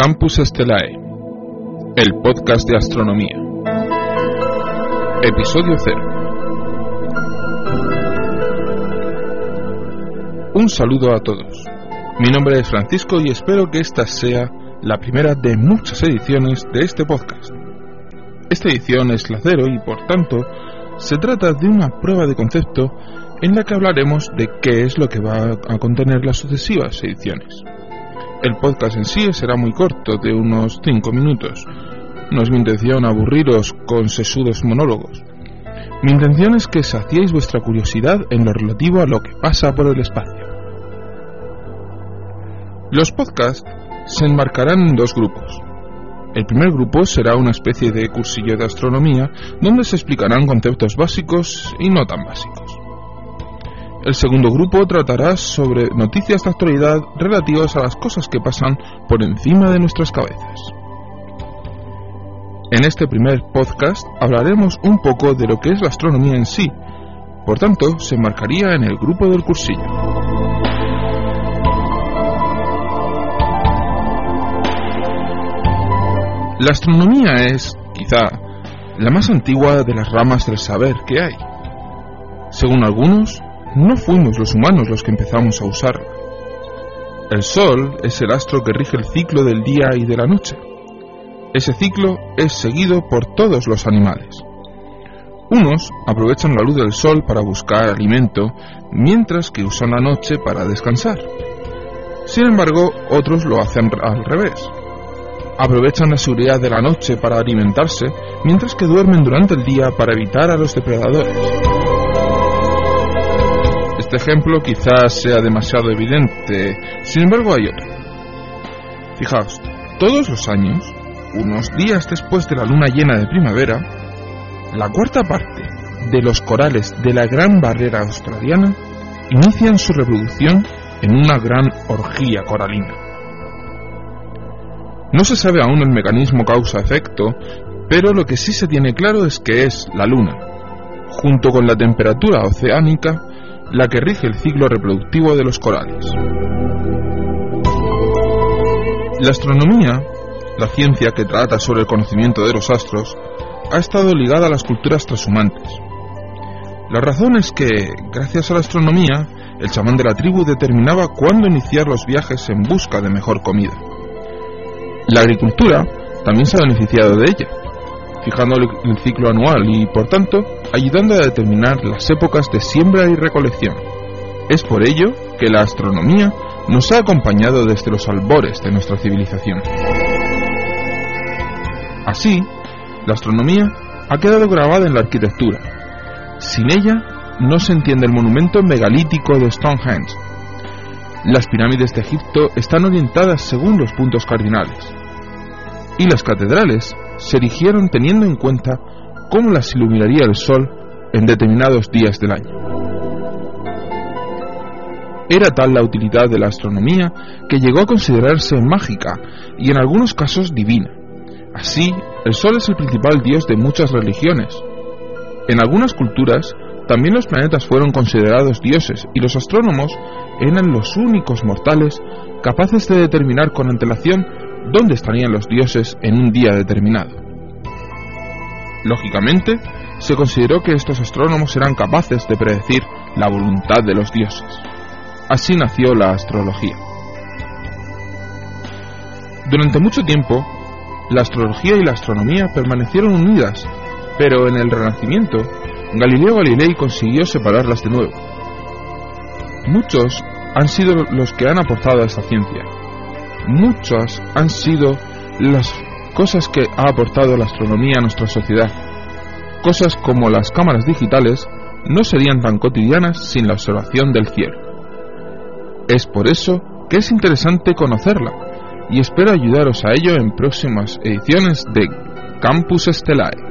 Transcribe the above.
Campus Estelae, el podcast de astronomía. Episodio 0. Un saludo a todos. Mi nombre es Francisco y espero que esta sea la primera de muchas ediciones de este podcast. Esta edición es la cero y por tanto se trata de una prueba de concepto en la que hablaremos de qué es lo que va a contener las sucesivas ediciones. El podcast en sí será muy corto, de unos 5 minutos. No es mi intención aburriros con sesudos monólogos. Mi intención es que saciéis vuestra curiosidad en lo relativo a lo que pasa por el espacio. Los podcasts se enmarcarán en dos grupos. El primer grupo será una especie de cursillo de astronomía donde se explicarán conceptos básicos y no tan básicos. El segundo grupo tratará sobre noticias de actualidad relativas a las cosas que pasan por encima de nuestras cabezas. En este primer podcast hablaremos un poco de lo que es la astronomía en sí, por tanto se marcaría en el grupo del cursillo. La astronomía es, quizá, la más antigua de las ramas del saber que hay. Según algunos, no fuimos los humanos los que empezamos a usarla. El Sol es el astro que rige el ciclo del día y de la noche. Ese ciclo es seguido por todos los animales. Unos aprovechan la luz del sol para buscar alimento, mientras que usan la noche para descansar. Sin embargo, otros lo hacen al revés. Aprovechan la seguridad de la noche para alimentarse, mientras que duermen durante el día para evitar a los depredadores. Este ejemplo quizás sea demasiado evidente, sin embargo hay otro. Fijaos, todos los años, unos días después de la luna llena de primavera, la cuarta parte de los corales de la Gran Barrera Australiana inician su reproducción en una gran orgía coralina. No se sabe aún el mecanismo causa-efecto, pero lo que sí se tiene claro es que es la luna, junto con la temperatura oceánica, la que rige el ciclo reproductivo de los corales. La astronomía, la ciencia que trata sobre el conocimiento de los astros, ha estado ligada a las culturas transhumantes. La razón es que, gracias a la astronomía, el chamán de la tribu determinaba cuándo iniciar los viajes en busca de mejor comida. La agricultura también se ha beneficiado de ella, fijando el ciclo anual y, por tanto, ayudando a determinar las épocas de siembra y recolección. Es por ello que la astronomía nos ha acompañado desde los albores de nuestra civilización. Así, la astronomía ha quedado grabada en la arquitectura. Sin ella, no se entiende el monumento megalítico de Stonehenge. Las pirámides de Egipto están orientadas según los puntos cardinales. Y las catedrales se erigieron teniendo en cuenta cómo las iluminaría el sol en determinados días del año. Era tal la utilidad de la astronomía que llegó a considerarse mágica y en algunos casos divina. Así, el sol es el principal dios de muchas religiones. En algunas culturas, también los planetas fueron considerados dioses y los astrónomos eran los únicos mortales capaces de determinar con antelación dónde estarían los dioses en un día determinado. Lógicamente, se consideró que estos astrónomos eran capaces de predecir la voluntad de los dioses. Así nació la astrología. Durante mucho tiempo, la astrología y la astronomía permanecieron unidas, pero en el Renacimiento, Galileo Galilei consiguió separarlas de nuevo. Muchos han sido los que han aportado a esta ciencia. Muchas han sido las cosas que ha aportado la astronomía a nuestra sociedad. Cosas como las cámaras digitales no serían tan cotidianas sin la observación del cielo. Es por eso que es interesante conocerla y espero ayudaros a ello en próximas ediciones de Campus Estelae.